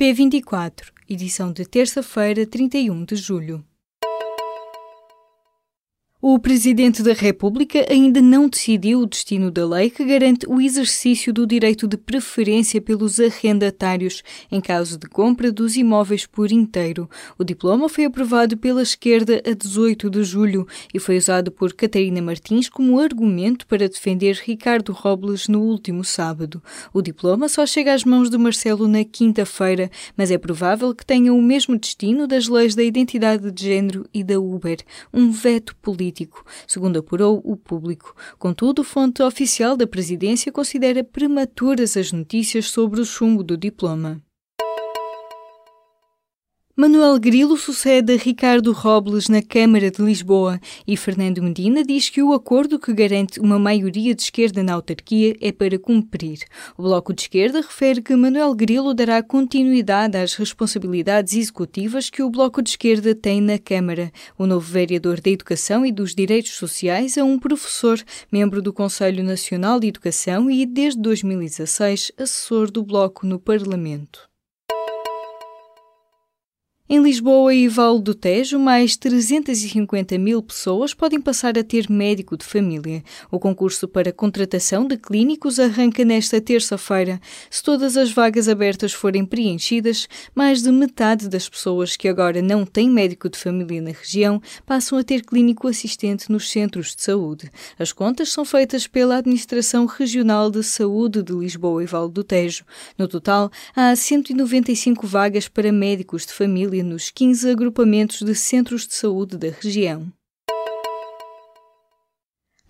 P24, edição de terça-feira, 31 de julho. O Presidente da República ainda não decidiu o destino da lei que garante o exercício do direito de preferência pelos arrendatários em caso de compra dos imóveis por inteiro. O diploma foi aprovado pela esquerda a 18 de julho e foi usado por Catarina Martins como argumento para defender Ricardo Robles no último sábado. O diploma só chega às mãos de Marcelo na quinta-feira, mas é provável que tenha o mesmo destino das leis da identidade de género e da Uber, um veto político político, segundo apurou o público. Contudo, fonte oficial da presidência considera prematuras as notícias sobre o chumbo do diploma. Manuel Grilo sucede a Ricardo Robles na Câmara de Lisboa e Fernando Medina diz que o acordo que garante uma maioria de esquerda na autarquia é para cumprir. O Bloco de Esquerda refere que Manuel Grilo dará continuidade às responsabilidades executivas que o Bloco de Esquerda tem na Câmara. O novo vereador da Educação e dos Direitos Sociais é um professor, membro do Conselho Nacional de Educação e, desde 2016, assessor do Bloco no Parlamento. Em Lisboa e Vale do Tejo, mais 350 mil pessoas podem passar a ter médico de família. O concurso para contratação de clínicos arranca nesta terça-feira. Se todas as vagas abertas forem preenchidas, mais de metade das pessoas que agora não têm médico de família na região passam a ter clínico assistente nos centros de saúde. As contas são feitas pela Administração Regional de Saúde de Lisboa e Vale do Tejo. No total, há 195 vagas para médicos de família nos 15 agrupamentos de centros de saúde da região.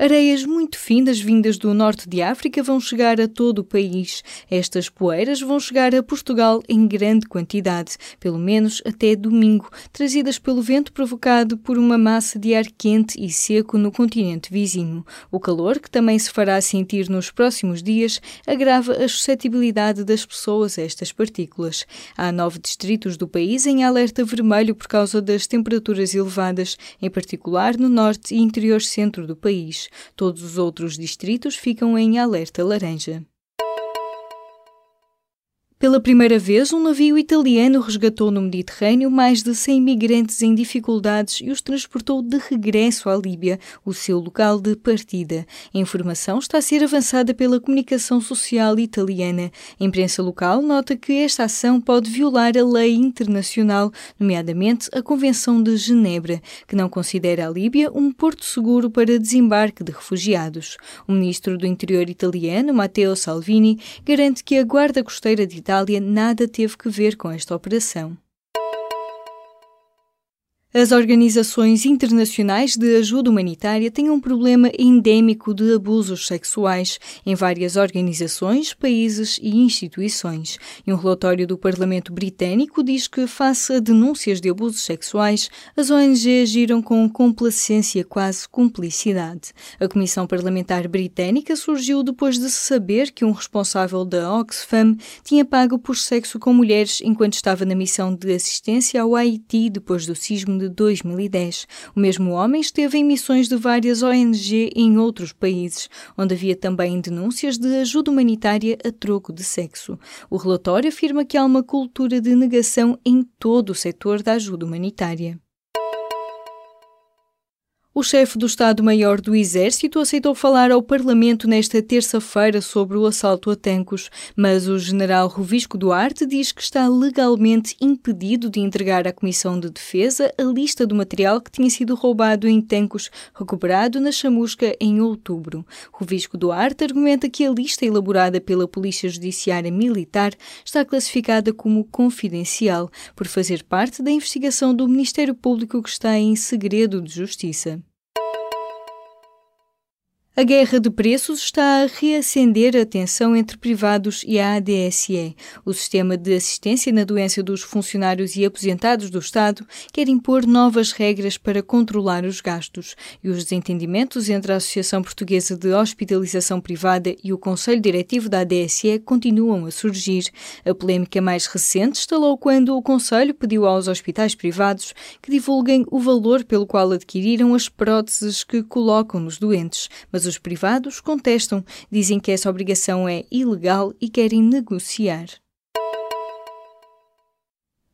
Areias muito finas vindas do norte de África vão chegar a todo o país. Estas poeiras vão chegar a Portugal em grande quantidade, pelo menos até domingo, trazidas pelo vento provocado por uma massa de ar quente e seco no continente vizinho. O calor, que também se fará sentir nos próximos dias, agrava a suscetibilidade das pessoas a estas partículas. Há nove distritos do país em alerta vermelho por causa das temperaturas elevadas, em particular no norte e interior centro do país. Todos os outros distritos ficam em alerta laranja. Pela primeira vez, um navio italiano resgatou no Mediterrâneo mais de 100 migrantes em dificuldades e os transportou de regresso à Líbia, o seu local de partida. A informação está a ser avançada pela comunicação social italiana. A imprensa local nota que esta ação pode violar a lei internacional, nomeadamente a Convenção de Genebra, que não considera a Líbia um porto seguro para desembarque de refugiados. O ministro do Interior italiano, Matteo Salvini, garante que a Guarda Costeira de Itália nada teve que ver com esta operação. As organizações internacionais de ajuda humanitária têm um problema endêmico de abusos sexuais em várias organizações, países e instituições. E um relatório do Parlamento Britânico diz que, face a denúncias de abusos sexuais, as ONGs agiram com complacência, quase cumplicidade. A Comissão Parlamentar Britânica surgiu depois de se saber que um responsável da Oxfam tinha pago por sexo com mulheres enquanto estava na missão de assistência ao Haiti depois do sismo de 2010. O mesmo homem esteve em missões de várias ONG em outros países, onde havia também denúncias de ajuda humanitária a troco de sexo. O relatório afirma que há uma cultura de negação em todo o setor da ajuda humanitária. O chefe do Estado-Maior do Exército aceitou falar ao Parlamento nesta terça-feira sobre o assalto a Tancos, mas o general Rovisco Duarte diz que está legalmente impedido de entregar à Comissão de Defesa a lista do material que tinha sido roubado em Tancos, recuperado na chamusca em outubro. Rovisco Duarte argumenta que a lista elaborada pela Polícia Judiciária Militar está classificada como confidencial, por fazer parte da investigação do Ministério Público que está em segredo de justiça. A guerra de preços está a reacender a tensão entre privados e a ADSE. O Sistema de Assistência na Doença dos Funcionários e Aposentados do Estado quer impor novas regras para controlar os gastos. E os desentendimentos entre a Associação Portuguesa de Hospitalização Privada e o Conselho Diretivo da ADSE continuam a surgir. A polémica mais recente estalou quando o Conselho pediu aos hospitais privados que divulguem o valor pelo qual adquiriram as próteses que colocam nos doentes. Mas mas os privados contestam, dizem que essa obrigação é ilegal e querem negociar.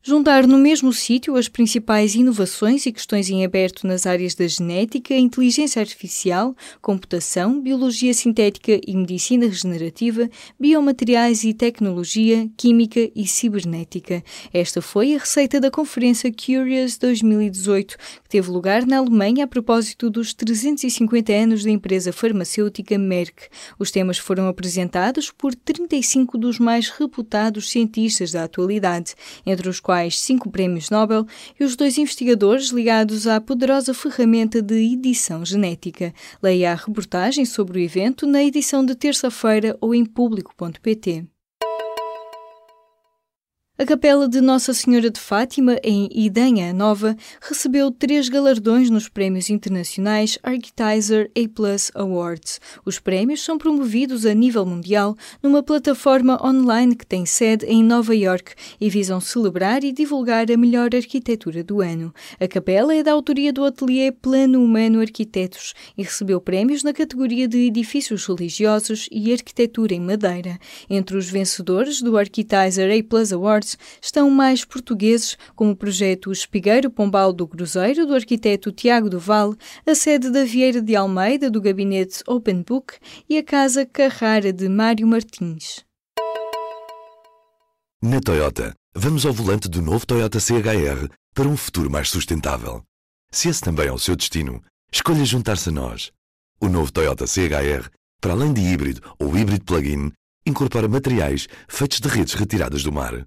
Juntar no mesmo sítio as principais inovações e questões em aberto nas áreas da genética, inteligência artificial, computação, biologia sintética e medicina regenerativa, biomateriais e tecnologia, química e cibernética. Esta foi a receita da conferência Curious 2018, que teve lugar na Alemanha a propósito dos 350 anos da empresa farmacêutica Merck. Os temas foram apresentados por 35 dos mais reputados cientistas da atualidade, entre os quais quais cinco prémios Nobel, e os dois investigadores ligados à poderosa ferramenta de edição genética. Leia a reportagem sobre o evento na edição de terça-feira ou em público.pt. A Capela de Nossa Senhora de Fátima, em Idanha Nova, recebeu três galardões nos prémios internacionais Architizer A Awards. Os prémios são promovidos a nível mundial numa plataforma online que tem sede em Nova York e visam celebrar e divulgar a melhor arquitetura do ano. A capela é da autoria do ateliê Plano Humano Arquitetos e recebeu prémios na categoria de edifícios religiosos e arquitetura em madeira. Entre os vencedores do Architizer A Awards estão mais portugueses, como o projeto Espigueiro Pombal do Cruzeiro, do arquiteto Tiago Duval, a sede da Vieira de Almeida, do gabinete Open Book, e a Casa Carrara, de Mário Martins. Na Toyota, vamos ao volante do novo Toyota CHR para um futuro mais sustentável. Se esse também é o seu destino, escolha juntar-se a nós. O novo Toyota CHR, para além de híbrido ou híbrido plug-in, incorpora materiais feitos de redes retiradas do mar.